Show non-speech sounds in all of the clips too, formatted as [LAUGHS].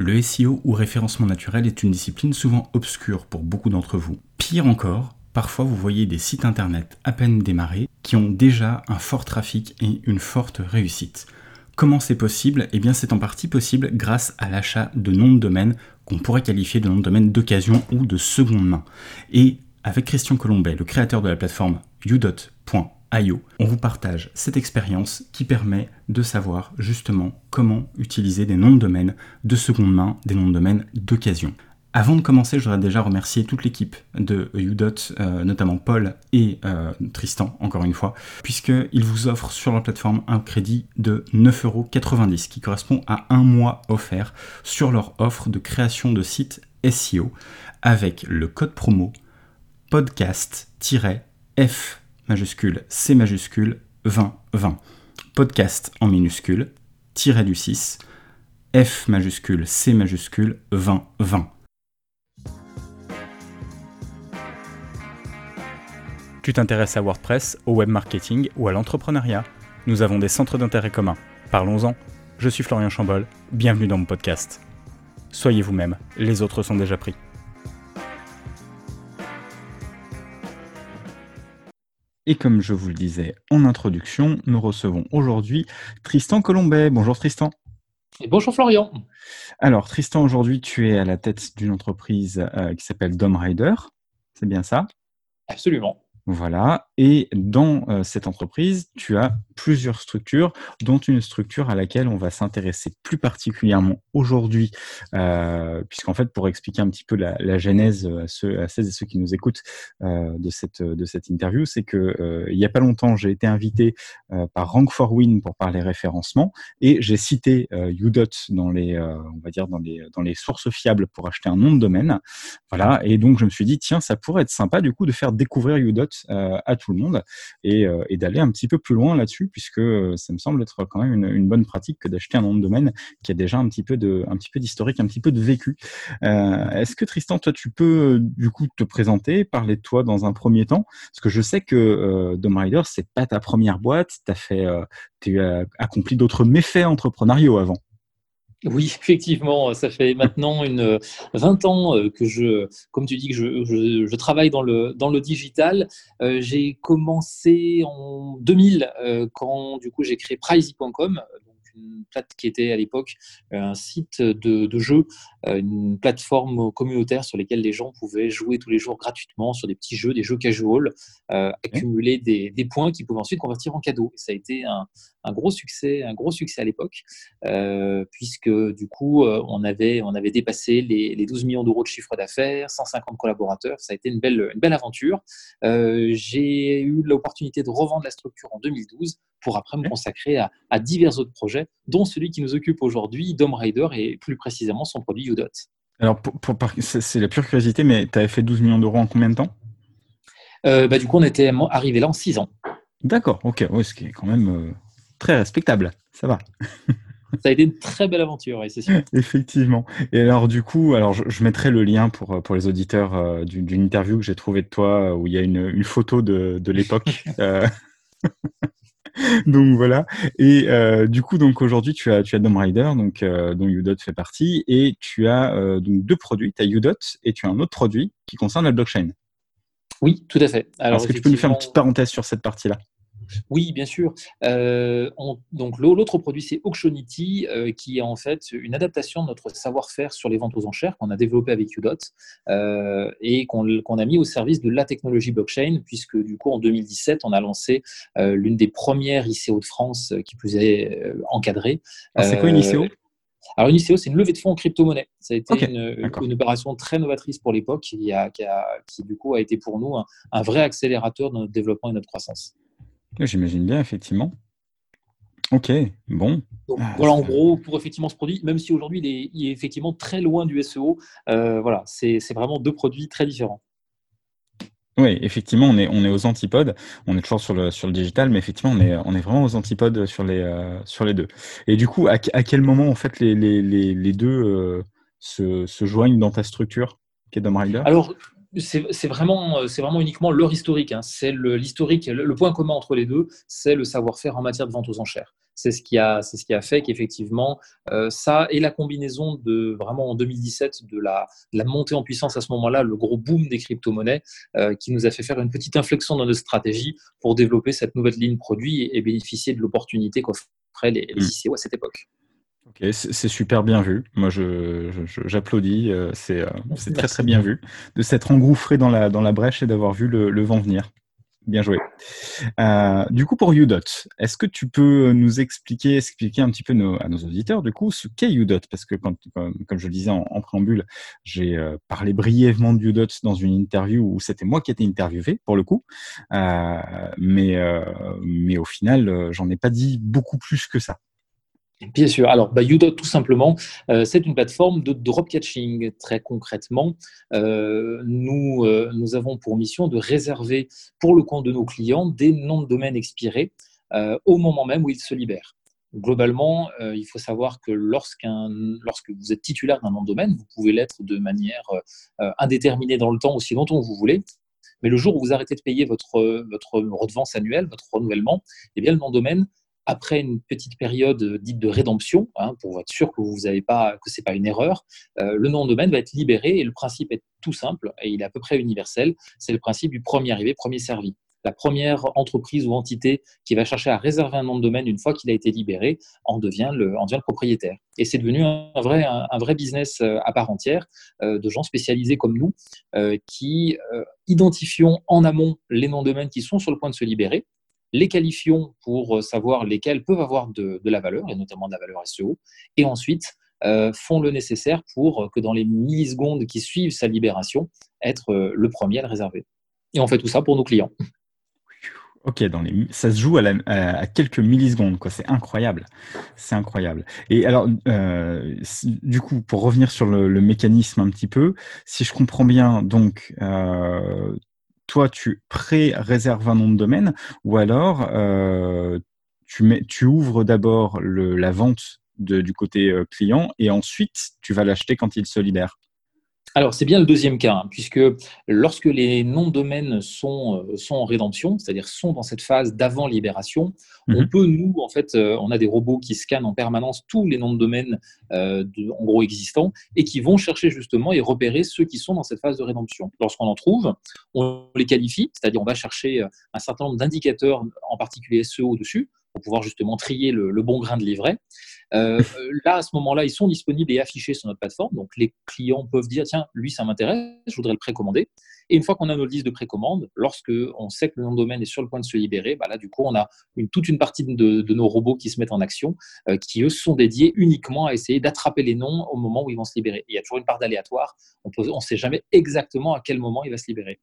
Le SEO ou référencement naturel est une discipline souvent obscure pour beaucoup d'entre vous. Pire encore, parfois vous voyez des sites internet à peine démarrés qui ont déjà un fort trafic et une forte réussite. Comment c'est possible? Eh bien c'est en partie possible grâce à l'achat de noms de domaine qu'on pourrait qualifier de noms de domaine d'occasion ou de seconde main. Et avec Christian Colombet, le créateur de la plateforme udot.io, on vous partage cette expérience qui permet de savoir justement comment utiliser des noms de domaine de seconde main, des noms de domaine d'occasion. Avant de commencer, je voudrais déjà remercier toute l'équipe de Udot, euh, notamment Paul et euh, Tristan, encore une fois, puisqu'ils vous offrent sur leur plateforme un crédit de 9,90€ qui correspond à un mois offert sur leur offre de création de site SEO avec le code promo podcast-f majuscule C majuscule 2020. Podcast en minuscule, tiré du 6, F majuscule C majuscule 2020. Tu t'intéresses à WordPress, au web marketing ou à l'entrepreneuriat? Nous avons des centres d'intérêt communs. Parlons-en. Je suis Florian Chambol, bienvenue dans mon podcast. Soyez vous-même, les autres sont déjà pris. Et comme je vous le disais en introduction, nous recevons aujourd'hui Tristan Colombet. Bonjour Tristan. Et bonjour Florian. Alors Tristan, aujourd'hui tu es à la tête d'une entreprise euh, qui s'appelle Dom Rider. C'est bien ça? Absolument. Voilà. Et dans euh, cette entreprise, tu as plusieurs structures, dont une structure à laquelle on va s'intéresser plus particulièrement aujourd'hui, euh, puisqu'en fait, pour expliquer un petit peu la, genèse à, ceux, à, celles et ceux qui nous écoutent euh, de, cette, de cette interview, c'est que il n'y a pas longtemps, j'ai été invité par Rank 4 Win pour parler référencement, et j'ai cité Udot dans les, on va dire dans les, dans les sources fiables pour acheter un nom de domaine. Voilà. Et donc, je me suis dit, tiens, ça pourrait être sympa du coup de faire découvrir Udot euh, à tout le monde euh, et, d'aller un petit peu plus loin là-dessus, puisque euh, ça me semble être quand même une, bonne pratique que d'acheter un nom de domaine qui a déjà un petit peu de, un petit peu d'historique, un petit peu de vécu. Est-ce que Tristan, toi, tu peux du coup te présenter, parler de toi dans un premier temps, parce que je sais que Dom Rider, c'est pas ta première boîte, tu as fait, tu as accompli d'autres méfaits entrepreneuriaux avant. Oui, effectivement, ça fait maintenant une 20 ans euh, que je, comme tu dis, que je, travaille dans le, dans le digital. Euh, j'ai commencé en 2000 euh, quand du coup j'ai créé Pricey.com, une plate qui était à l'époque euh, un site de, de jeu, euh, une plateforme communautaire sur laquelle les gens pouvaient jouer tous les jours gratuitement sur des petits jeux, des jeux casual, euh, accumuler des, des, points qu'ils pouvaient ensuite convertir en cadeaux. ça a été un, un gros succès, un gros succès à l'époque, puisque du coup on avait on avait dépassé les, les 12 millions d'euros de chiffre d'affaires, 150 collaborateurs. Ça a été une belle une belle aventure. J'ai eu l'opportunité de revendre la structure en 2012 pour après me consacrer à, à divers autres projets dont celui qui nous occupe aujourd'hui, Dom Rider, et plus précisément son produit Udot. Alors, c'est la pure curiosité, mais tu avais fait 12 millions d'euros en combien de temps? Euh, bah, Du coup, on était arrivé là en 6 ans. D'accord, ok, oui, ce qui est quand même euh, très respectable, ça va. Ça a été une très belle aventure, c'est sûr. [LAUGHS] Effectivement. Et alors, du coup, alors je, mettrai le lien pour, pour les auditeurs euh, d'une interview que j'ai trouvée de toi où il y a une, une photo de, de l'époque. [LAUGHS] [LAUGHS] donc voilà. Et euh, du coup, donc aujourd'hui, tu as tu as Rider, donc euh, dont Udot fait partie, et tu as euh, donc deux produits. Tu as Udot et tu as un autre produit qui concerne la blockchain. Oui, tout à fait. Alors, est-ce que tu peux nous faire une petite parenthèse sur cette partie-là? Oui, bien sûr. Euh, donc l'autre produit, c'est Auctionity, euh, qui est en fait une adaptation de notre savoir-faire sur les ventes aux enchères qu'on a développé avec Udot euh, et qu'on a mis au service de la technologie blockchain, puisque du coup en 2017, on a lancé l'une des premières ICO de France qui plus est encadrée. C'est quoi une ICO alors, une ICO, c'est une levée de fonds en crypto-monnaie. Ça a été une, opération très novatrice pour l'époque qui, qui, du coup, a été pour nous un, vrai accélérateur de notre développement et de notre croissance. J'imagine bien, effectivement. Ok, bon. Ah, voilà, en gros, pour effectivement ce produit, même si aujourd'hui il, est, effectivement très loin du SEO, euh, voilà, c'est vraiment deux produits très différents. Oui, effectivement, on est, on est aux antipodes. On est toujours sur le, sur le digital, mais effectivement, on est, on est vraiment aux antipodes sur les, euh, sur les deux. Et du coup, à, quel moment, en fait, les, les, les, deux euh, se, se, joignent dans ta structure, qui est Rider? Alors, c'est vraiment, vraiment uniquement leur historique. Hein. C'est l'historique, le, point commun entre les deux, c'est le savoir-faire en matière de vente aux enchères. c'est ce qui a, c'est ce qui a fait qu'effectivement, euh, ça et la combinaison de vraiment en 2017 de la, la montée en puissance à ce moment-là, le gros boom des crypto-monnaies, euh, qui nous a fait faire une petite inflexion dans notre stratégie pour développer cette nouvelle ligne produit et, bénéficier de l'opportunité qu'offraient les, les ICO à cette époque. Ok, c'est super bien vu. Moi, j'applaudis. Euh, c'est très très bien vu de s'être engouffré dans la, dans la brèche et d'avoir vu le, le vent venir. Bien joué. Euh, du coup, pour Udot, est-ce que tu peux nous expliquer, expliquer un petit peu à nos auditeurs, du coup, ce qu'est Udot Parce que, comme, je le disais en, préambule, j'ai euh, parlé brièvement de Udot dans une interview où c'était moi qui étais interviewé, pour le coup. Euh, mais, mais au final, j'en ai pas dit beaucoup plus que ça. Bien sûr. Alors, bah, Udot, tout simplement, euh, c'est une plateforme de drop catching. Très concrètement, euh, nous, euh, nous avons pour mission de réserver pour le compte de nos clients des noms de domaine expirés au moment même où ils se libèrent. Globalement, il faut savoir que lorsque vous êtes titulaire d'un nom de domaine, vous pouvez l'être de manière indéterminée dans le temps, aussi longtemps que vous voulez. Mais le jour où vous arrêtez de payer votre, votre redevance annuelle, votre renouvellement, eh bien, le nom de domaine après une petite période dite de rédemption, hein, pour être sûr que vous n'avez pas, que c'est pas une erreur, euh, le nom de domaine va être libéré et le principe est tout simple et il est à peu près universel. C'est le principe du premier arrivé, premier servi. La première entreprise ou entité qui va chercher à réserver un nom de domaine une fois qu'il a été libéré en devient le, propriétaire. Et c'est devenu un vrai, business euh, à part entière euh, de gens spécialisés comme nous qui identifions en amont les noms de domaine qui sont sur le point de se libérer les qualifions pour euh, savoir lesquels peuvent avoir de, la valeur, et notamment de la valeur SEO, et ensuite euh, font le nécessaire pour que dans les millisecondes qui suivent sa libération, être euh, le premier à le réserver. Et on fait tout ça pour nos clients. Ok, dans les, ça se joue à, quelques millisecondes, quoi. C'est incroyable, c'est incroyable. Et alors, du coup, pour revenir sur le, mécanisme un petit peu, si je comprends bien, donc toi, tu pré-réserves un nom de domaine ou alors euh, tu, ouvres d'abord la vente du côté euh, client et ensuite tu vas l'acheter quand il se libère alors, c'est bien le deuxième cas, hein, puisque lorsque les noms de domaine sont, euh, sont en rédemption, c'est-à-dire sont dans cette phase d'avant libération, on mhm. peut, nous, en fait, euh, on a des robots qui scannent en permanence tous les noms de domaine, euh, en gros, existants, et qui vont chercher justement et repérer ceux qui sont dans cette phase de rédemption. Lorsqu'on en trouve, on les qualifie, c'est-à-dire on va chercher un certain nombre d'indicateurs, en particulier SEO dessus, pour pouvoir justement trier le, bon grain de livret. Euh, là, à ce moment-là, ils sont disponibles et affichés sur notre plateforme. Donc, les clients peuvent dire tiens, lui, ça m'intéresse, je voudrais le précommander. Et une fois qu'on a nos listes de précommande, lorsque on sait que le nom de domaine est sur le point de se libérer, bah là, du coup, on a une, toute une partie de, nos robots qui se mettent en action, euh, qui eux sont dédiés uniquement à essayer d'attraper les noms au moment où ils vont se libérer. il y a toujours une part d'aléatoire. On ne sait jamais exactement à quel moment il va se libérer.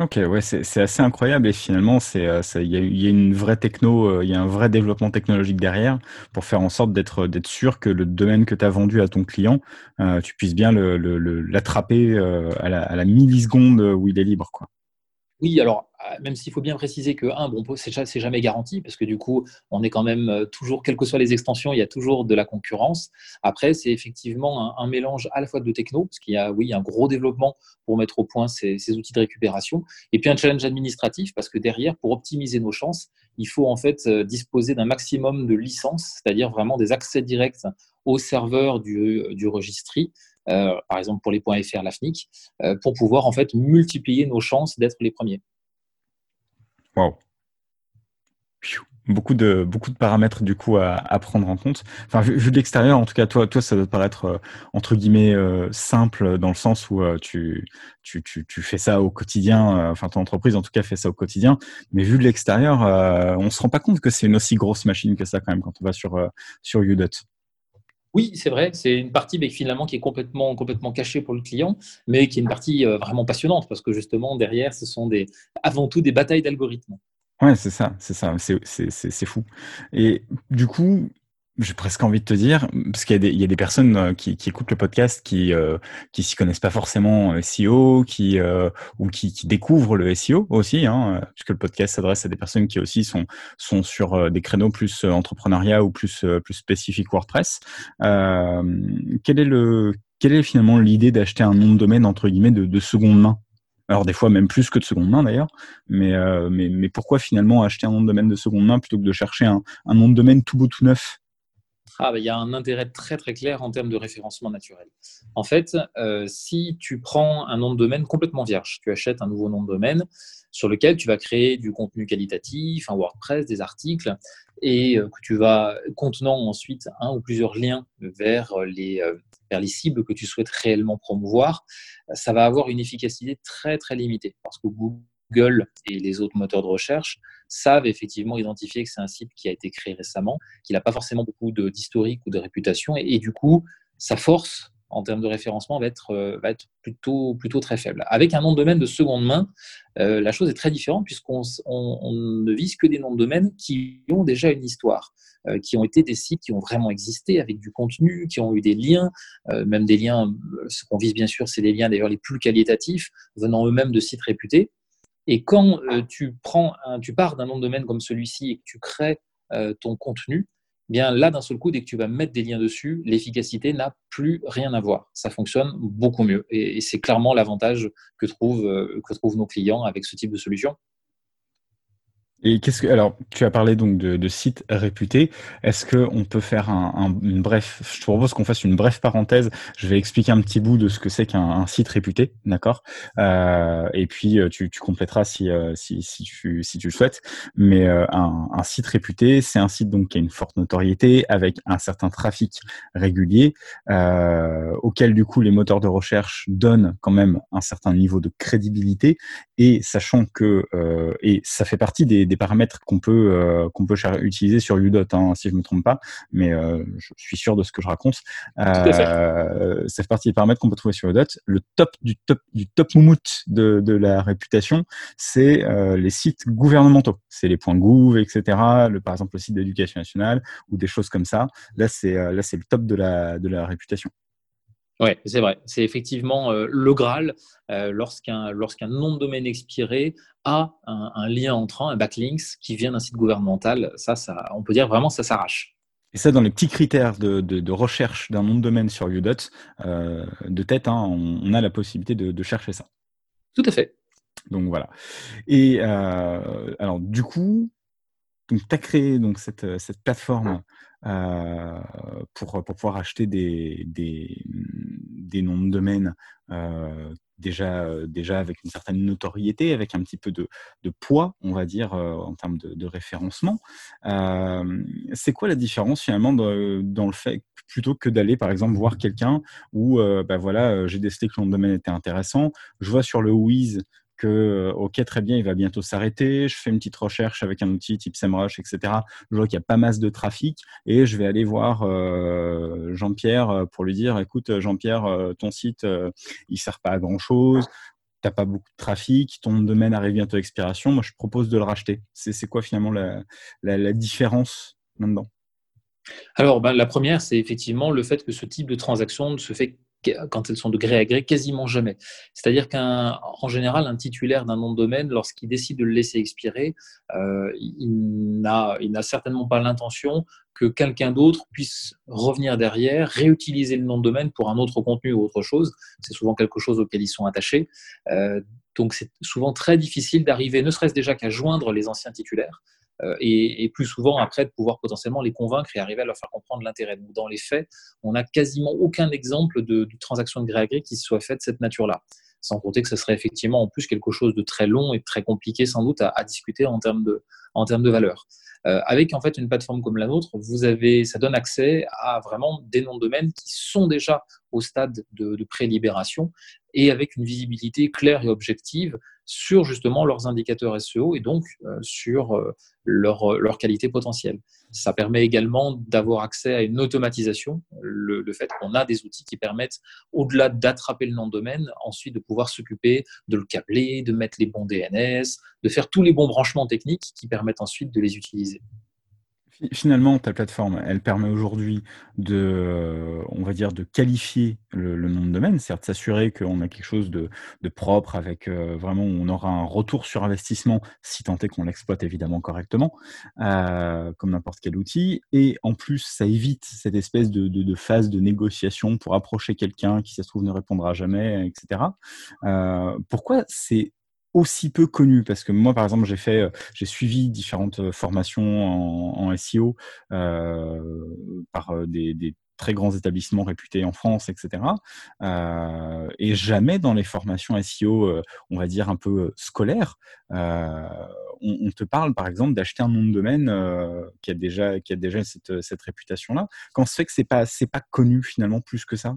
Ok, ouais, c'est assez incroyable et finalement, euh, il y, a, y a une vraie techno, euh, il y a un vrai développement technologique derrière pour faire en sorte d'être sûr que le domaine que tu as vendu à ton client, euh, tu puisses bien l'attraper le, à, la, à la milliseconde où il est libre, quoi. Oui, alors euh, même s'il faut bien préciser que un, bon, c'est jamais garanti parce que du coup, on est quand même euh, toujours, quelles que soient les extensions, il y a toujours de la concurrence. Après, c'est effectivement un, mélange à la fois de techno, parce qu'il y a, oui, un gros développement pour mettre au point ces, outils de récupération, et puis un challenge administratif parce que derrière, pour optimiser nos chances, il faut en fait euh, disposer d'un maximum de licences, c'est-à-dire vraiment des accès directs au serveur du, du registry. Par exemple pour les points .fr, la FNIC, pour pouvoir en fait multiplier nos chances d'être les premiers. Wow. Beaucoup de, beaucoup de paramètres du coup à, prendre en compte. Enfin, vu, de l'extérieur, en tout cas, toi, toi, ça doit paraître euh, entre guillemets euh, simple dans le sens où euh, tu, tu, tu, tu, fais ça au quotidien. enfin, ton entreprise, en tout cas, fait ça au quotidien. Mais vu de l'extérieur, on se rend pas compte que c'est une aussi grosse machine que ça quand même quand on va sur sur Udot. Oui, c'est vrai, c'est une partie finalement qui est complètement, complètement cachée pour le client, mais qui est une partie euh, vraiment passionnante parce que justement derrière, ce sont des, avant tout des batailles d'algorithmes. Ouais, c'est ça, c'est ça, c'est fou. Et du coup, j'ai presque envie de te dire, parce qu'il y, a des personnes euh, qui, écoutent le podcast qui euh, qui s'y connaissent pas forcément SEO, qui euh, ou qui, découvrent le SEO aussi, hein, puisque le podcast s'adresse à des personnes qui aussi sont sont sur des créneaux plus entrepreneuriat ou plus plus spécifique WordPress. quel est le quelle est finalement l'idée d'acheter un nom de domaine entre guillemets de, de seconde main? Alors des fois même plus que de seconde main d'ailleurs, mais, mais, mais, pourquoi finalement acheter un nom de domaine de seconde main plutôt que de chercher un, un nom de domaine tout beau tout neuf? Ah, bah, il y a un intérêt très très clair en termes de référencement naturel. En fait, euh, si tu prends un nom de domaine complètement vierge, tu achètes un nouveau nom de domaine sur lequel tu vas créer du contenu qualitatif, un WordPress, des articles, et euh, que tu vas contenant ensuite un ou plusieurs liens vers les, euh, vers les cibles que tu souhaites réellement promouvoir, ça va avoir une efficacité très très limitée parce que Google et les autres moteurs de recherche savent effectivement identifier que c'est un site qui a été créé récemment, qu'il n'a pas forcément beaucoup d'historique ou de réputation, et, du coup, sa force en termes de référencement va être, euh, plutôt, très faible. Avec un nom de domaine de seconde main, euh, la chose est très différente puisqu'on on, ne vise que des noms de domaine qui ont déjà une histoire, euh, qui ont été des sites qui ont vraiment existé avec du contenu, qui ont eu des liens, même des liens, ce qu'on vise bien sûr, c'est les liens d'ailleurs les plus qualitatifs, venant eux-mêmes de sites réputés. Et quand euh, tu, prends tu pars d'un nom de domaine comme celui-ci et que tu crées euh, ton contenu, eh bien là, d'un seul coup, dès que tu vas mettre des liens dessus, l'efficacité n'a plus rien à voir. Ça fonctionne beaucoup mieux. Et, c'est clairement l'avantage que trouvent, euh, que trouvent nos clients avec ce type de solution. Et qu'est-ce que alors tu as parlé donc de, de sites réputés. Est-ce que on peut faire un, un, une bref Je te propose qu'on fasse une brève parenthèse. Je vais expliquer un petit bout de ce que c'est qu'un site réputé, d'accord? Euh, Et puis euh, tu, tu compléteras si, euh, si, si tu si tu le souhaites. Mais euh, un, un, site réputé, c'est un site donc qui a une forte notoriété avec un certain trafic régulier, euh, auquel du coup les moteurs de recherche donnent quand même un certain niveau de crédibilité. Et sachant que et ça fait partie des des paramètres qu'on peut euh, qu'on peut utiliser sur Udot, hein, si je me trompe pas, mais euh, je suis sûr de ce que je raconte. Euh, ça fait partie des paramètres qu'on peut trouver sur Udot. Le top du top du top moumoute de, de la réputation, c'est les sites gouvernementaux, c'est les points gouv, etc. Le, par exemple le site d'éducation nationale ou des choses comme ça. Là c'est là c'est le top de la de la réputation. Oui, c'est vrai. C'est effectivement euh, le Graal euh, lorsqu'un lorsqu'un nom de domaine expiré a un, lien entrant, un backlinks qui vient d'un site gouvernemental. Ça, ça, on peut dire vraiment, ça s'arrache. Et ça, dans les petits critères de, de, recherche d'un nom de domaine sur Udot, euh, de tête, hein, on, a la possibilité de, de, chercher ça. Tout à fait. Donc voilà. Et alors, du coup, tu as créé donc, cette, cette plateforme euh, pour, pour pouvoir acheter des, des, des noms de domaine euh, déjà, déjà avec une certaine notoriété, avec un petit peu de, de poids, on va dire, euh, en termes de, de référencement. Euh, c'est quoi la différence finalement dans, dans le fait, plutôt que d'aller par exemple voir quelqu'un où, euh, bah voilà, j'ai décidé que le nom de domaine était intéressant, je vois sur le Wiz euh, ok, très bien, il va bientôt s'arrêter. Je fais une petite recherche avec un outil type SEMrush, etc. Je vois qu'il n'y a pas masse de trafic et je vais aller voir euh, Jean-Pierre euh, pour lui dire, écoute, Jean-Pierre, ton site, il sert pas à grand chose. T'as pas beaucoup de trafic, ton domaine arrive bientôt à expiration. Moi, je propose de le racheter. C'est quoi finalement la, la, différence là-dedans? Alors, ben, la première, c'est effectivement le fait que ce type de transaction ne se fait quand elles sont de gré à gré, quasiment jamais. C'est-à-dire qu'en général, un titulaire d'un nom de domaine, lorsqu'il décide de le laisser expirer, euh, il n'a certainement pas l'intention que quelqu'un d'autre puisse revenir derrière, réutiliser le nom de domaine pour un autre contenu ou autre chose. C'est souvent quelque chose auquel ils sont attachés. Euh, donc c'est souvent très difficile d'arriver, ne serait-ce déjà qu'à joindre les anciens titulaires. Euh, et, plus souvent après de pouvoir potentiellement les convaincre et arriver à leur faire comprendre l'intérêt. dans les faits, on n'a quasiment aucun exemple de, de transaction de gré à gré qui soit faite de cette nature-là. Sans compter que ce serait effectivement en plus quelque chose de très long et très compliqué sans doute à, discuter en termes de, en termes de valeur. Euh, avec en fait une plateforme comme la nôtre, vous avez, ça donne accès à vraiment des noms de domaine qui sont déjà au stade de, de pré-libération et avec une visibilité claire et objective sur justement leurs indicateurs SEO et donc euh, sur euh, leur, leur, qualité potentielle. Ça permet également d'avoir accès à une automatisation, le fait qu'on a des outils qui permettent, au-delà d'attraper le nom de domaine, ensuite de pouvoir s'occuper de le câbler, de mettre les bons DNS, de faire tous les bons branchements techniques qui permettent ensuite de les utiliser Finalement, ta plateforme, elle permet aujourd'hui de, euh, on va dire, de qualifier le, nom de domaine, c'est-à-dire de s'assurer qu'on a quelque chose de, propre avec euh, vraiment, on aura un retour sur investissement si tant est qu'on l'exploite évidemment correctement, euh, comme n'importe quel outil. Et en plus, ça évite cette espèce de, phase de négociation pour approcher quelqu'un qui, ça se trouve, ne répondra jamais, etc. pourquoi c'est aussi peu connu parce que moi par exemple j'ai fait euh, j'ai suivi différentes euh, formations en, SEO euh, par des, très grands établissements réputés en France etc et jamais dans les formations SEO on va dire un peu scolaires on, te parle par exemple d'acheter un nom de domaine qui a déjà qui a déjà cette, cette réputation là quand se fait que c'est pas c'est pas connu finalement plus que ça?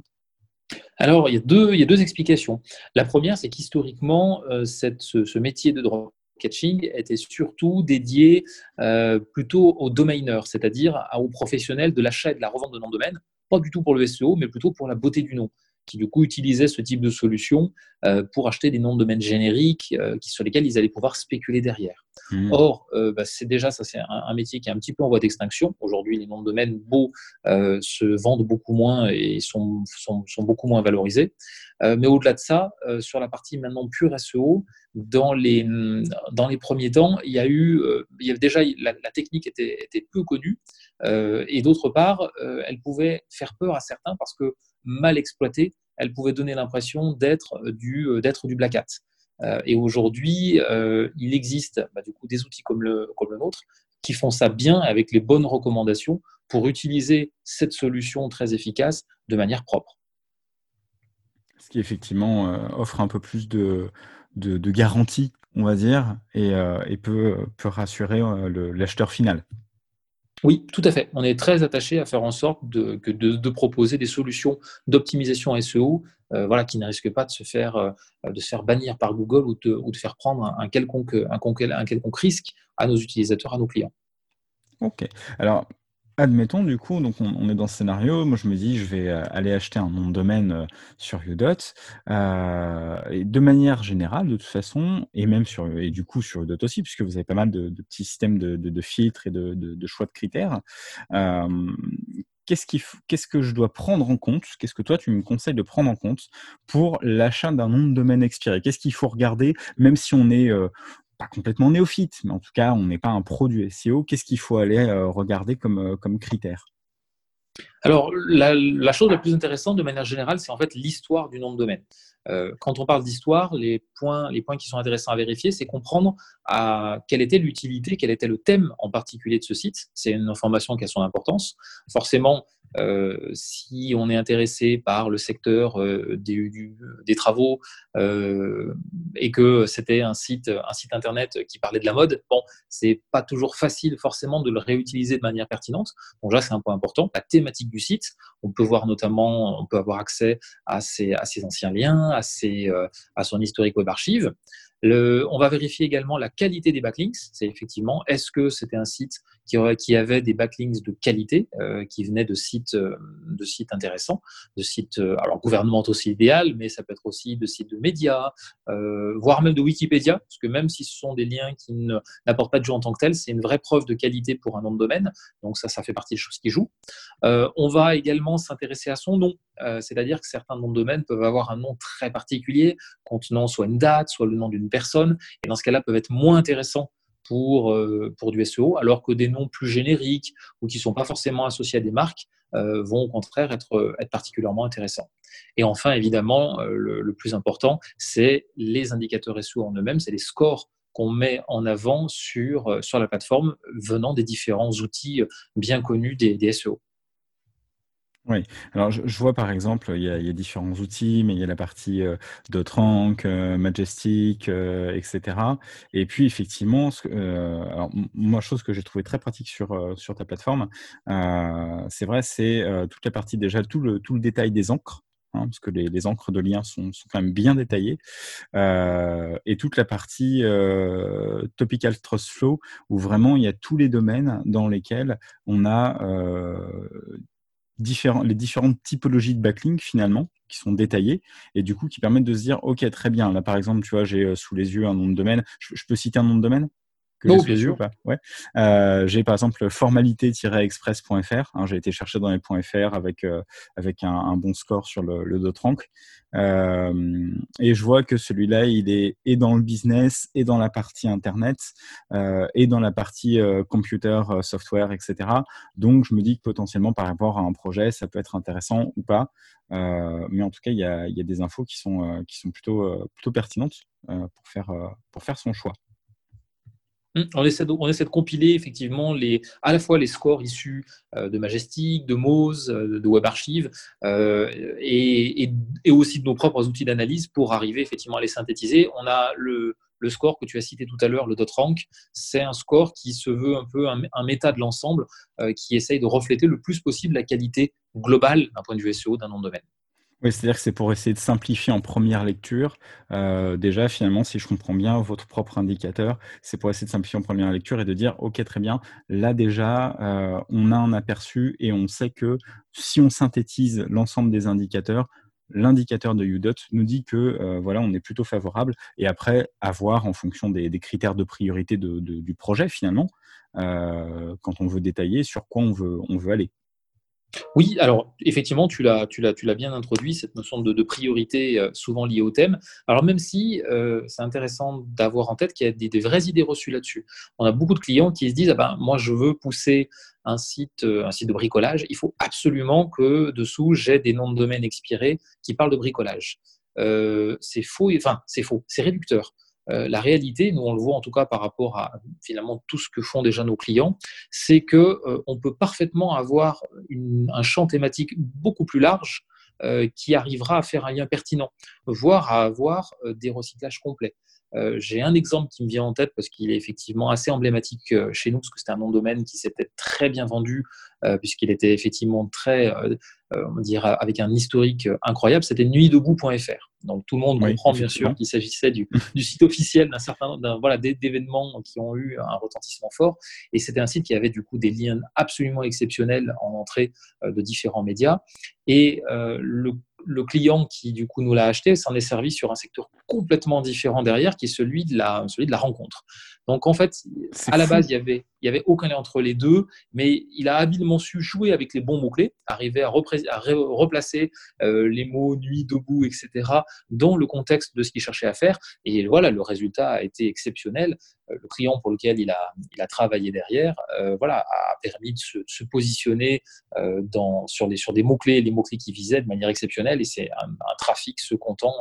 Alors, il y, a deux, il y a deux explications. La première, c'est qu'historiquement, euh, ce, métier de drop catching était surtout dédié euh, plutôt aux domainers, c'est-à-dire aux professionnels de l'achat et de la revente de noms de domaine, pas du tout pour le SEO, mais plutôt pour la beauté du nom qui du coup utilisaient ce type de solution euh, pour acheter des noms de domaine génériques sur lesquels ils allaient pouvoir spéculer derrière. Mmh. Or, euh, bah, c'est déjà ça, c'est un, métier qui est un petit peu en voie d'extinction. Aujourd'hui, les noms de domaine beaux euh, se vendent beaucoup moins et sont, sont, sont beaucoup moins valorisés. Euh, mais au-delà de ça, sur la partie maintenant pure SEO, dans les, dans les premiers temps, il y a eu, il y avait déjà la, la technique était, était, peu connue et d'autre part, elle pouvait faire peur à certains parce que mal exploitée, elle pouvait donner l'impression d'être du, d'être du black hat. Euh, et aujourd'hui, euh, il existe bah, des outils comme le, comme nôtre qui font ça bien avec les bonnes recommandations pour utiliser cette solution très efficace de manière propre. Ce qui effectivement euh, offre un peu plus de, garantie, on va dire, et, peut rassurer l'acheteur final. Oui, tout à fait. On est très attaché à faire en sorte de, proposer des solutions d'optimisation SEO euh, voilà, qui ne risquent pas de se faire, euh, de se faire bannir par Google ou de, faire prendre un, quelconque, un quelconque risque à nos utilisateurs, à nos clients. Ok. Alors, Admettons, du coup, donc on, est dans ce scénario. Moi, je me dis, je vais euh, aller acheter un nom de domaine sur Udot. et de manière générale, de toute façon, et même sur, et du coup sur Udot aussi, puisque vous avez pas mal de, petits systèmes de, filtres et de, choix de critères. qu'est-ce que je dois prendre en compte? Qu'est-ce que toi, tu me conseilles de prendre en compte pour l'achat d'un nom de domaine expiré? Qu'est-ce qu'il faut regarder, même si on est pas complètement néophyte, mais en tout cas, on n'est pas un pro du SEO. Qu'est-ce qu'il faut aller euh, regarder comme, euh, critère? Alors, la, chose la plus intéressante de manière générale, c'est en fait l'histoire du nom de domaine. Euh, quand on parle d'histoire, les points, les points qui sont intéressants à vérifier, c'est comprendre à quelle était l'utilité, quel était le thème en particulier de ce site. C'est une information qui a son importance. Forcément, euh, si on est intéressé par le secteur euh, des, travaux euh, et que c'était un site, un site internet qui parlait de la mode, bon, c'est pas toujours facile forcément de le réutiliser de manière pertinente. Donc là, c'est un point important. La thématique du site, on peut voir notamment, on peut avoir accès à ses, à ses anciens liens, à, ses, à son historique web archive on va vérifier également la qualité des backlinks. C'est effectivement, est-ce que c'était un site qui, avait des backlinks de qualité, euh, qui venaient de sites, euh, de sites intéressants, de sites, euh, alors gouvernementaux c'est idéal, mais ça peut être aussi de sites de médias, voire même de Wikipédia, parce que même si ce sont des liens qui n'apportent pas de jeu en tant que tel, c'est une vraie preuve de qualité pour un nom de domaine. Donc ça, ça fait partie des choses qui jouent. on va également s'intéresser à son nom, c'est-à-dire que certains noms de domaine peuvent avoir un nom très particulier, contenant soit une date, soit le nom d'une et dans ce cas-là peuvent être moins intéressants pour, euh, pour du SEO, alors que des noms plus génériques ou qui ne sont pas forcément associés à des marques euh, vont au contraire être, être particulièrement intéressants. Et enfin, évidemment, euh, le, plus important, c'est les indicateurs SEO en eux-mêmes, c'est les scores qu'on met en avant sur, sur la plateforme venant des différents outils bien connus des SEO. Oui, alors je, vois par exemple, il y, a, différents outils, mais il y a la partie euh, Dotrank, euh, Majestic, euh, etc. Et puis effectivement, moi, chose que j'ai trouvé très pratique sur, ta plateforme, c'est vrai, c'est toute la partie déjà, tout le, détail des encres. Hein, parce que les, encres de liens sont, sont quand même bien détaillées, et toute la partie Topical Trust Flow, où vraiment il y a tous les domaines dans lesquels on a les différentes typologies de backlink finalement qui sont détaillées et du coup qui permettent de se dire ok très bien. Là par exemple tu vois j'ai euh, sous les yeux un nom de domaine. Je, peux citer un nom de domaine? Que. Ouais. Euh, j'ai par exemple formalité-express.fr. Hein, j'ai été chercher dans les .fr avec euh, avec un, un, bon score sur le, le Dotrank. Euh, et je vois que celui-là, il est et dans le business, et dans la partie internet, euh, et dans la partie euh, computer, euh, software, etc. Donc, je me dis que potentiellement, par rapport à un projet, ça peut être intéressant ou pas. mais en tout cas, il y a, y a des infos qui sont qui sont plutôt plutôt pertinentes pour faire pour faire son choix. Hum, on essaie, de, on essaie de compiler effectivement les, à la fois les scores issus euh, de Majestic, de Moz, euh, de WebArchive euh, et, et, aussi de nos propres outils d'analyse pour arriver effectivement à les synthétiser. On a le, le score que tu as cité tout à l'heure, le .rank, c'est un score qui se veut un peu un, un méta de l'ensemble qui essaye de refléter le plus possible la qualité globale d'un point de vue SEO d'un nom de domaine. Oui, c'est-à-dire que c'est pour essayer de simplifier en première lecture. Euh, déjà, finalement, si je comprends bien votre propre indicateur, c'est pour essayer de simplifier en première lecture et de dire, OK, très bien, là déjà, euh, on a un aperçu et on sait que si on synthétise l'ensemble des indicateurs, l'indicateur de UDOT nous dit que euh, voilà, on est plutôt favorable. Et après, à voir en fonction des, critères de priorité du projet, finalement, quand on veut détailler sur quoi on veut, on veut aller. Oui, alors effectivement, tu l'as, bien introduit, cette notion de, priorité euh, souvent liée au thème. Alors même si euh, c'est intéressant d'avoir en tête qu'il y a des, vraies idées reçues là-dessus. On a beaucoup de clients qui se disent, ah ben, moi je veux pousser un site, euh, de bricolage, il faut absolument que dessous j'ai des noms de domaine expirés qui parlent de bricolage. c'est faux, c'est faux, c'est réducteur. Euh, la réalité, nous on le voit en tout cas par rapport à finalement tout ce que font déjà nos clients, c'est que euh, on peut parfaitement avoir un champ thématique beaucoup plus large euh, qui arrivera à faire un lien pertinent, voire à avoir des recyclages complets. J'ai un exemple qui me vient en tête parce qu'il est effectivement assez emblématique chez nous, parce que c'était un nom de domaine qui s'était très bien vendu, puisqu'il était effectivement très, on dirait, avec un historique incroyable. C'était nuitdebout.fr. Donc tout le monde comprend bien sûr qu'il s'agissait du, site officiel d'un certain voilà, d'événements qui ont eu un retentissement fort. Et c'était un site qui avait du coup des liens absolument exceptionnels en entrée euh, de différents médias. Et euh, le le client qui du coup nous l'a acheté s'en est servi sur un secteur complètement différent derrière, qui est celui de la, celui de la rencontre. Donc en fait, à la base, il y avait, il y avait aucun lien entre les deux, mais il a habilement su jouer avec les bons mots-clés, arriver à, replacer euh, les mots nuit, debout, etc., dans le contexte de ce qu'il cherchait à faire. Et voilà, le résultat a été exceptionnel. Euh, le client pour lequel il a, il a travaillé derrière, euh, voilà, a permis de se, positionner dans, sur, des, sur des mots-clés, les mots-clés qui visaient de manière exceptionnelle. Et c'est un, un, trafic se comptant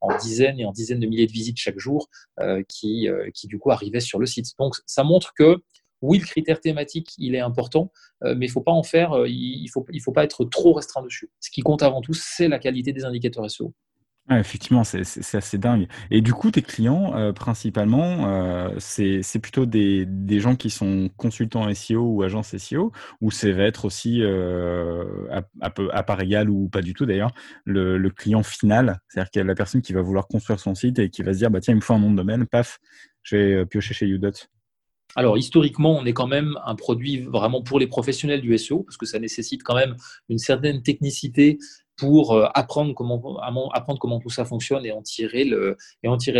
en, en, dizaines et en dizaines de milliers de visites chaque jour qui, qui, du coup, arrivait sur le site. Donc, ça montre que oui, le critère thématique, il est important, euh, mais il ne faut pas en faire, euh, il ne faut, pas être trop restreint dessus. Ce qui compte avant tout, c'est la qualité des indicateurs SEO. effectivement, c'est assez dingue. Et du coup, tes clients, euh, principalement, c'est plutôt des, gens qui sont consultants SEO ou agences SEO, ou c'est va être aussi, à, part égal ou pas du tout d'ailleurs, le, client final, c'est-à-dire la personne qui va vouloir construire son site et qui va se dire, bah, tiens, il me faut un nom de domaine, paf, je vais piocher chez Udot. Alors historiquement, on est quand même un produit vraiment pour les professionnels du SEO parce que ça nécessite quand même une certaine technicité pour euh, apprendre comment, apprendre tout ça fonctionne et en tirer le,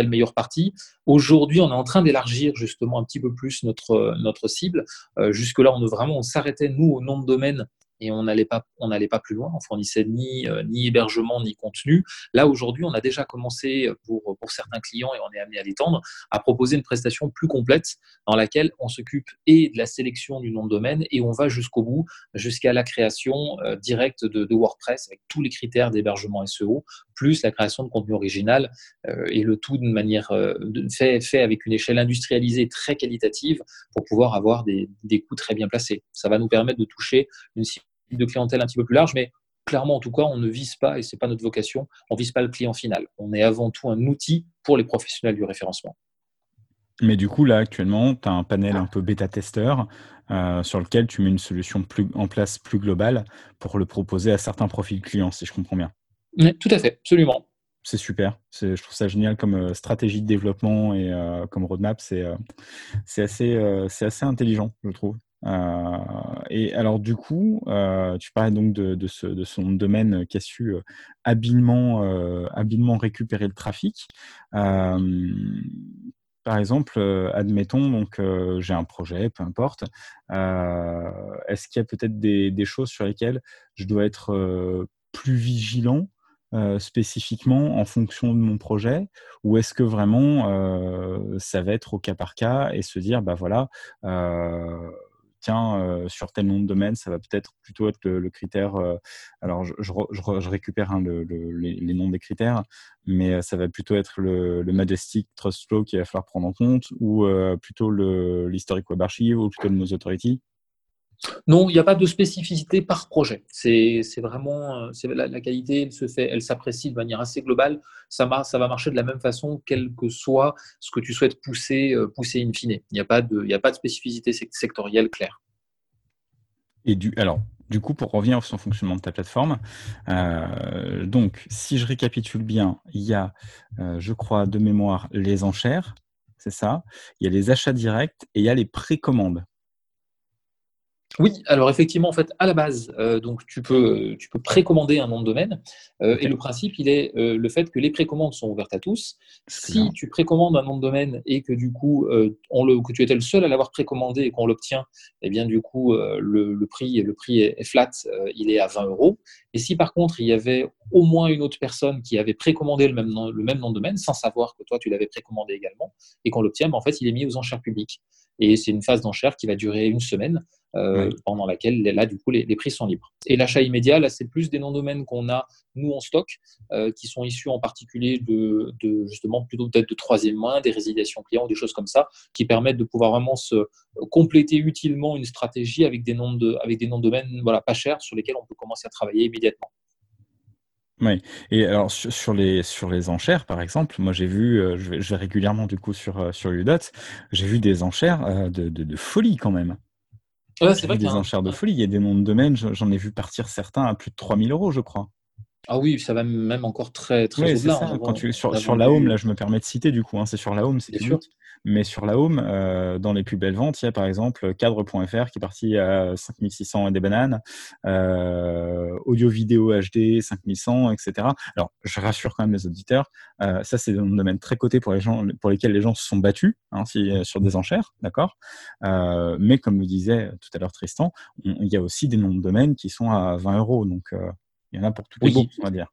meilleur parti. Aujourd'hui, on est en train d'élargir justement un petit peu plus notre, notre cible. Euh, jusque-là, on, on s'arrêtait, nous, au nom de domaine et on n'allait pas, on n'allait pas plus loin. On fournissait ni, euh, ni hébergement ni contenu. Là aujourd'hui, on a déjà commencé pour, pour certains clients et on est amené à l'étendre à proposer une prestation plus complète dans laquelle on s'occupe et de la sélection du nom de domaine et on va jusqu'au bout, jusqu'à la création euh, directe de, de, WordPress avec tous les critères d'hébergement SEO, plus la création de contenu original euh, et le tout de manière fait, fait avec une échelle industrialisée très qualitative pour pouvoir avoir des, des coûts très bien placés. Ça va nous permettre de toucher une de clientèle un petit peu plus large, mais clairement, en tout cas, on ne vise pas, et ce n'est pas notre vocation, on ne vise pas le client final. On est avant tout un outil pour les professionnels du référencement. Mais du coup, là, actuellement, tu as un panel un peu bêta-testeur euh, sur lequel tu mets une solution plus, en place plus globale pour le proposer à certains profils clients, si je comprends bien. tout à fait, absolument. C'est super. Je trouve ça génial comme euh, stratégie de développement et euh, comme roadmap. C'est assez, assez intelligent, je trouve. Euh, et alors du coup, euh, tu parlais donc de, ce, son domaine qui a su euh, habilement, récupérer le trafic. par exemple, admettons, donc j'ai un projet, peu importe, est-ce qu'il y a peut-être des, des, choses sur lesquelles je dois être plus vigilant spécifiquement en fonction de mon projet? Ou est-ce que vraiment ça va être au cas par cas et se dire bah voilà euh, tiens sur tel nom de domaine ça va peut-être plutôt être le, critère alors je, récupère hein, les, noms des critères mais ça va plutôt être le, le Majestic Trust Flow qu'il va falloir prendre en compte ou plutôt l'historique Web Archive ou plutôt le Nose Authority non, il n'y a pas de spécificité par projet. C'est vraiment euh, la, qualité, elle se fait, elle s'apprécie de manière assez globale. Ça, va marcher de la même façon, quel que soit ce que tu souhaites pousser, euh, pousser in fine. Il n'y a pas de, spécificité sectorielle claire. Et du, alors, du coup, pour revenir sur fonctionnement de ta plateforme, euh, donc, si je récapitule bien, il y a, je crois, de mémoire, les enchères, c'est ça. Il y a les achats directs et il y a les précommandes. Oui, alors effectivement, en fait, à la base, euh, donc tu peux, tu peux précommander un nom de domaine. Euh, et le principe, il est euh, le fait que les précommandes sont ouvertes à tous. Si tu précommandes un nom de domaine et que du coup, on le, que tu étais le seul à l'avoir précommandé et qu'on l'obtient, eh bien du coup, le, prix, le prix est, flat, il est à 20 euros. Et si par contre, il y avait au moins une autre personne qui avait précommandé le même nom, le même nom de domaine, sans savoir que toi, tu l'avais précommandé également, et qu'on l'obtient, ben, en fait, il est mis aux enchères publiques. Et c'est une phase d'enchère qui va durer une semaine, euh, pendant laquelle, là, du coup, les, prix sont libres. Et l'achat immédiat, là, c'est plus des noms domaines qu'on a, nous, en stock, euh, qui sont issus en particulier de, justement, plutôt peut-être de troisième main, des résiliations clients, des choses comme ça, qui permettent de pouvoir vraiment se compléter utilement une stratégie avec des noms de, avec des noms de domaines voilà, pas chers sur lesquels on peut commencer à travailler immédiatement. Oui. Et alors sur, les sur les enchères, par exemple, moi j'ai vu, euh, je, vais, régulièrement du coup sur euh, sur Udot, j'ai vu des enchères euh, de, de, folie quand même. Ouais, c'est vrai des enchères de folie. Il y a des noms de domaine, j'en ai vu partir certains à plus de 3000 euros, je crois. Ah oui, ça va même encore très très oui. Quand tu, sur, sur la home, là, je me permets de citer du coup, hein, c'est sur la home, c'est sûr. Mais sur la home, euh, dans les plus belles ventes, il y a par exemple cadre.fr qui est parti à 5600 et des bananes, euh, audio vidéo HD 5100, etc. Alors, je rassure quand même les auditeurs, euh, ça c'est un domaine très coté pour les gens, pour lesquels les gens se sont battus hein, sur des enchères, d'accord? mais comme vous disait tout à l'heure Tristan, il y a aussi des noms de domaines qui sont à 20 euros, donc il y en a pour tous les oui. on va dire.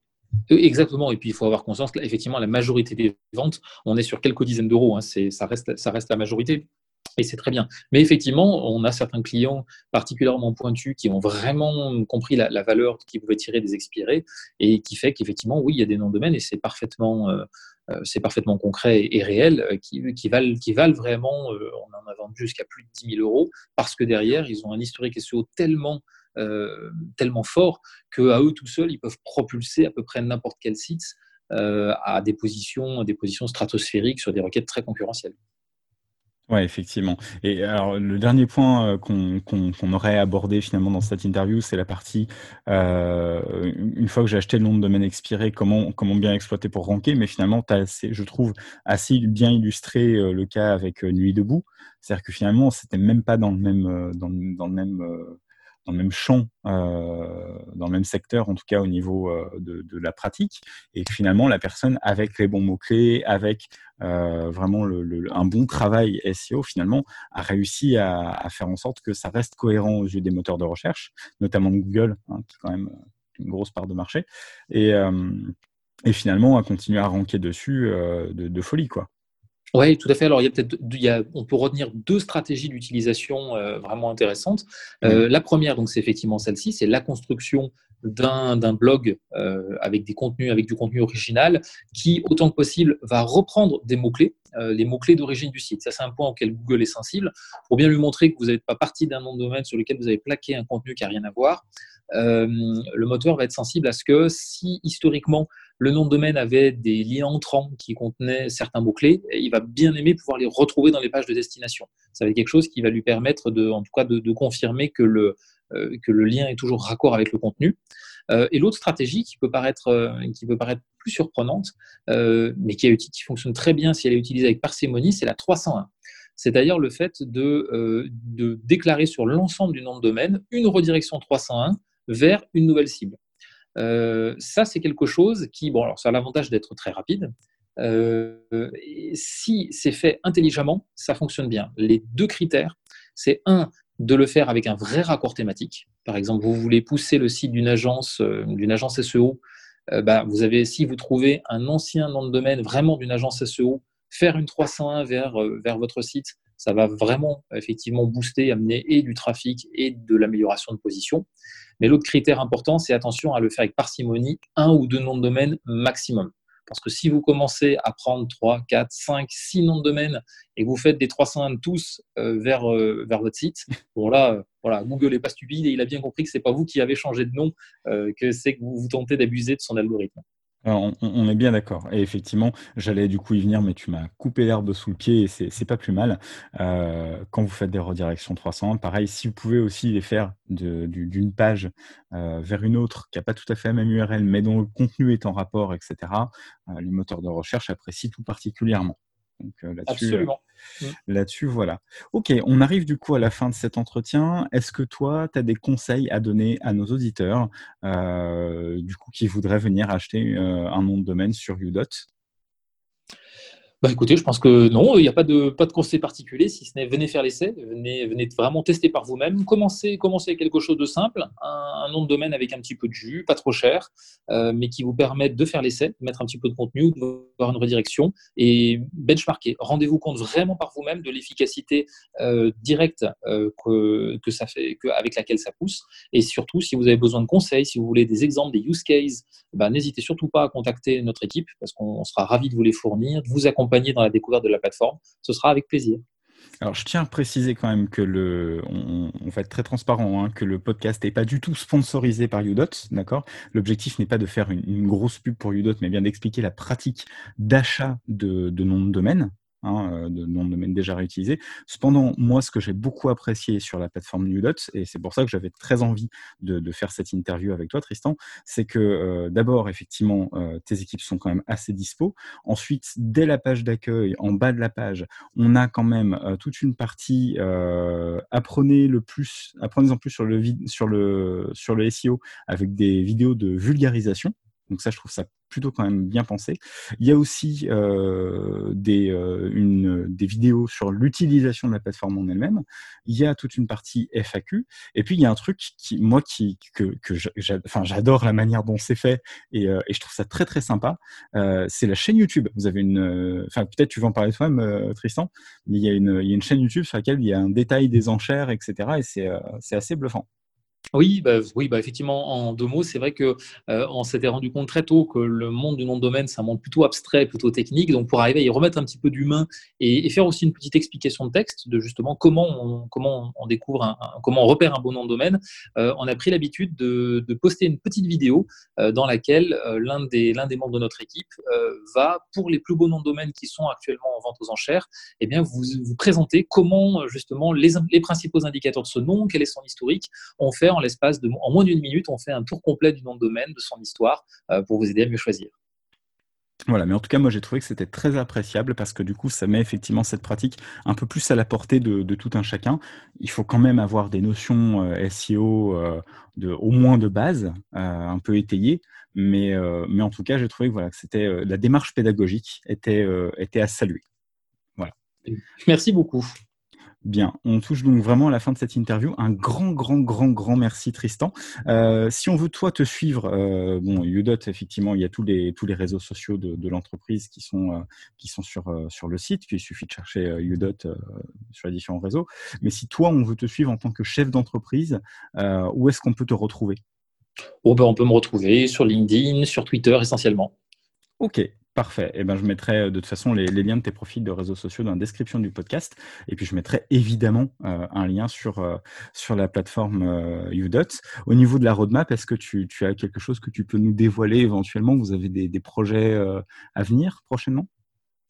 Euh, exactement, et puis il faut avoir conscience, là, effectivement, la majorité des ventes, on est sur quelques dizaines d'euros, hein, ça, reste, ça reste la majorité, et c'est très bien. Mais effectivement, on a certains clients particulièrement pointus qui ont vraiment compris la, valeur qu'ils pouvaient tirer des expirés, et qui fait qu'effectivement, oui, il y a des noms de domaine, et c'est parfaitement, euh, euh, c'est parfaitement concret et réel, qui, qui, valent, qui valent vraiment, on en a vendu jusqu'à plus de 10 000 euros, parce que derrière, ils ont un historique SEO tellement tellement fort qu'à eux tout seuls, ils peuvent propulser à peu près n'importe quel site euh, à des positions, des positions stratosphériques sur des requêtes très concurrentielles. Oui, effectivement. Et alors, le dernier point euh, qu'on aurait abordé finalement dans cette interview, c'est la partie, une fois que j'ai acheté le nom de domaine expiré, comment, comment bien exploiter pour ranker. Mais finalement, je trouve, assez bien illustré le cas avec Nuit debout. C'est-à-dire que finalement, c'était même pas dans le même, dans le même dans le même champ, euh, dans le même secteur, en tout cas au niveau euh, de, de, la pratique, et finalement la personne avec les bons mots-clés, avec euh, vraiment le, un bon travail SEO, finalement, a réussi à, à, faire en sorte que ça reste cohérent aux yeux des moteurs de recherche, notamment Google, hein, qui est quand même une grosse part de marché, et, euh, et finalement à continuer à ranker dessus euh, de, de folie, quoi. Oui, tout à fait. Alors, il y a peut-être, on peut retenir deux stratégies d'utilisation euh, vraiment intéressantes. Euh, la première, donc, c'est effectivement celle-ci, c'est la construction d'un, blog euh, avec des contenus, avec du contenu original, qui, autant que possible, va reprendre des mots-clés, les mots-clés d'origine du site. Ça, c'est un point auquel Google est sensible, pour bien lui montrer que vous n'êtes pas parti d'un nom de domaine sur lequel vous avez plaqué un contenu qui n'a rien à voir. le moteur va être sensible à ce que si historiquement le nom de domaine avait des liens entrants qui contenaient certains mots-clés, il va bien aimer pouvoir les retrouver dans les pages de destination. Ça va être quelque chose qui va lui permettre de, en tout cas, de, confirmer que le, euh, que le lien est toujours raccord avec le contenu. Euh, et l'autre stratégie qui peut paraître, euh, qui peut paraître plus surprenante, mais qui, fonctionne très bien si elle est utilisée avec parcimonie, c'est la 301 c'est-à-dire le fait de, déclarer sur l'ensemble du nom de domaine une redirection 301 vers une nouvelle cible. Euh, ça, c'est quelque chose qui, bon, alors ça a l'avantage d'être très rapide, si c'est fait intelligemment, ça fonctionne bien. Les deux critères, c'est un, de le faire avec un vrai raccord thématique. Par exemple, vous voulez pousser le site d'une agence, d'une agence SEO, bah, vous avez, si vous trouvez un ancien nom de domaine vraiment d'une agence SEO, faire une 301 vers, vers votre site, ça va vraiment effectivement booster, amener et du trafic et de l'amélioration de position. Mais l'autre critère important, c'est attention à le faire avec parcimonie, un ou deux noms de domaine maximum. Parce que si vous commencez à prendre 3, 4, 5, 6 noms de domaine et que vous faites des 301 tous euh, vers, euh, vers votre site, [LAUGHS] bon là, euh, voilà, Google n'est pas stupide et il a bien compris que ce n'est pas vous qui avez changé de nom, que c'est que vous, vous tentez d'abuser de son algorithme. On, est bien d'accord. Et effectivement, j'allais du coup y venir, mais tu m'as coupé l'herbe sous le pied et c'est pas plus mal. Euh, quand vous faites des redirections 300, pareil, si vous pouvez aussi les faire d'une page euh, vers une autre qui n'a pas tout à fait la même URL, mais dont le contenu est en rapport, etc., euh, les moteurs de recherche apprécient tout particulièrement. Donc euh, là-dessus, euh, mm. là-dessus, voilà. Ok, on arrive du coup à la fin de cet entretien. Est-ce que toi, tu as des conseils à donner à nos auditeurs, euh, du coup, qui voudraient venir acheter un nom de domaine sur Udot bah, écoutez, je pense que non, il n'y a pas de, pas de conseil particulier, si ce n'est venez faire l'essai, venez, venez vraiment tester par vous-même, commencez, commencez avec quelque chose de simple, un, nom de domaine avec un petit peu de jus, pas trop cher, euh, mais qui vous permette de faire l'essai, de mettre un petit peu de contenu, de voir une redirection et benchmarker. Rendez-vous compte vraiment par vous-même de l'efficacité euh, directe euh, que, que, ça fait, que, avec laquelle ça pousse. Et surtout, si vous avez besoin de conseils, si vous voulez des exemples, des use cases, bah, n'hésitez surtout pas à contacter notre équipe parce qu'on sera ravis de vous les fournir, de vous accompagner dans la découverte de la plateforme, ce sera avec plaisir. Alors, je tiens à préciser quand même que le, on, va être très transparent, hein, que le podcast n'est pas du tout sponsorisé par Udot, d'accord? L'objectif n'est pas de faire une, grosse pub pour Udot, mais bien d'expliquer la pratique d'achat de, de noms de domaine, Hein, euh, de nom de domaine déjà réutilisé. Cependant, moi, ce que j'ai beaucoup apprécié sur la plateforme Udot, et c'est pour ça que j'avais très envie de, faire cette interview avec toi, Tristan, c'est que euh, d'abord, effectivement, euh, tes équipes sont quand même assez dispo. Ensuite, dès la page d'accueil, en bas de la page, on a quand même toute une partie apprenez le plus, apprenez en plus sur le, sur sur le SEO avec des vidéos de vulgarisation. Donc ça, je trouve ça plutôt quand même bien pensé. Il y a aussi euh, des, euh, des vidéos sur l'utilisation de la plateforme en elle-même. Il y a toute une partie FAQ. Et puis, il y a un truc qui, moi, qui, que, j'adore la manière dont c'est fait et, euh, je trouve ça très, très sympa. c'est la chaîne YouTube. Vous avez une, enfin, peut-être tu vas en parler toi-même, Tristan, mais il y a une chaîne YouTube sur laquelle il y a un détail des enchères, etc. Et c'est assez bluffant. Oui, bah, oui bah, effectivement, en deux mots, c'est vrai qu'on euh, s'était rendu compte très tôt que le monde du nom de domaine, c'est un monde plutôt abstrait, plutôt technique. Donc, pour arriver à y remettre un petit peu d'humain et, faire aussi une petite explication de texte de justement comment on, comment on découvre, comment on repère un bon nom de domaine, euh, on a pris l'habitude de, poster une petite vidéo euh, dans laquelle l'un des, des membres de notre équipe va, pour les plus beaux noms de domaine qui sont actuellement en vente aux enchères, eh bien, vous, vous présenter comment justement les, les principaux indicateurs de ce nom, quel est son historique, on fait en l'espace de en moins d'une minute, on fait un tour complet du nom de domaine, de son histoire, euh, pour vous aider à mieux choisir. Voilà, mais en tout cas, moi j'ai trouvé que c'était très appréciable parce que du coup, ça met effectivement cette pratique un peu plus à la portée de, tout un chacun. Il faut quand même avoir des notions euh, SEO euh, de, au moins de base, un peu étayées, mais, mais en tout cas, j'ai trouvé que, voilà, c'était la démarche pédagogique était, était à saluer. Voilà. Merci beaucoup. Bien, on touche donc vraiment à la fin de cette interview. Un grand, grand, grand, grand merci Tristan. Euh, si on veut toi te suivre, euh, bon, Udot, effectivement, il y a tous les, tous les réseaux sociaux de, l'entreprise qui sont, euh, qui sont sur, sur le site, il suffit de chercher Udot sur les différents réseaux. Mais si toi, on veut te suivre en tant que chef d'entreprise, où est-ce qu'on peut te retrouver? Oh ben, On peut me retrouver sur LinkedIn, sur Twitter essentiellement. Ok, Parfait. Eh ben, je mettrai euh, de toute façon les, liens de tes profils de réseaux sociaux dans la description du podcast. Et puis, je mettrai évidemment euh, un lien sur, euh, sur la plateforme Udot. Au niveau de la roadmap, est-ce que tu, as quelque chose que tu peux nous dévoiler éventuellement? Vous avez des projets à venir prochainement?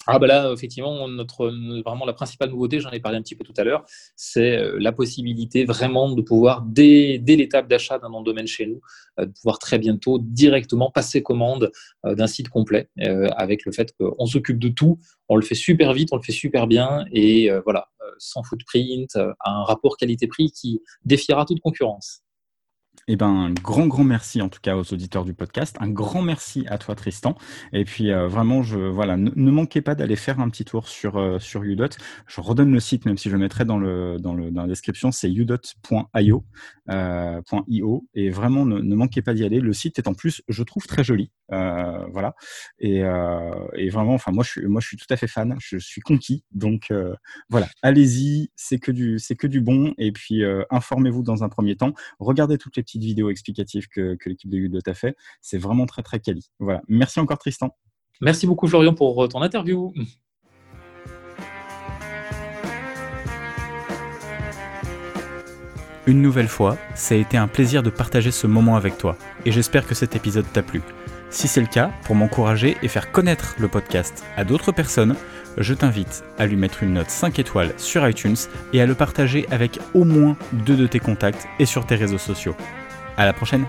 Ah bah là, effectivement, notre, vraiment la principale nouveauté, j'en ai parlé un petit peu tout à l'heure, c'est euh, la possibilité vraiment de pouvoir, dès, dès l'étape d'achat d'un domaine chez nous, euh, de pouvoir très bientôt directement passer commande euh, d'un site complet, avec le fait qu'on s'occupe de tout, on le fait super vite, on le fait super bien, et voilà, sans footprint, un rapport qualité-prix qui défiera toute concurrence. Eh ben, un grand, grand merci en tout cas aux auditeurs du podcast. Un grand merci à toi, Tristan. Et puis, euh, vraiment, je, voilà, ne, manquez pas d'aller faire un petit tour sur, euh, sur Udot. Je redonne le site, même si je le mettrai dans, le, dans, le, dans la description, c'est udot.io. Euh, .io, et vraiment, ne, ne manquez pas d'y aller. Le site est en plus, je trouve, très joli. voilà. Et, et, vraiment, enfin, moi je, suis, moi, je suis tout à fait fan. Je suis conquis. Donc, voilà, allez-y. C'est que, du, que du bon. Et puis, informez-vous dans un premier temps. Regardez toutes les petites vidéos explicatives que, l'équipe de Udot a fait. C'est vraiment très très quali. Voilà. Merci encore Tristan. Merci beaucoup Florian pour ton interview. Une nouvelle fois, ça a été un plaisir de partager ce moment avec toi, et j'espère que cet épisode t'a plu. Si c'est le cas, pour m'encourager et faire connaître le podcast à d'autres personnes, je t'invite à lui mettre une note 5 étoiles sur iTunes et à le partager avec au moins deux de tes contacts et sur tes réseaux sociaux. À la prochaine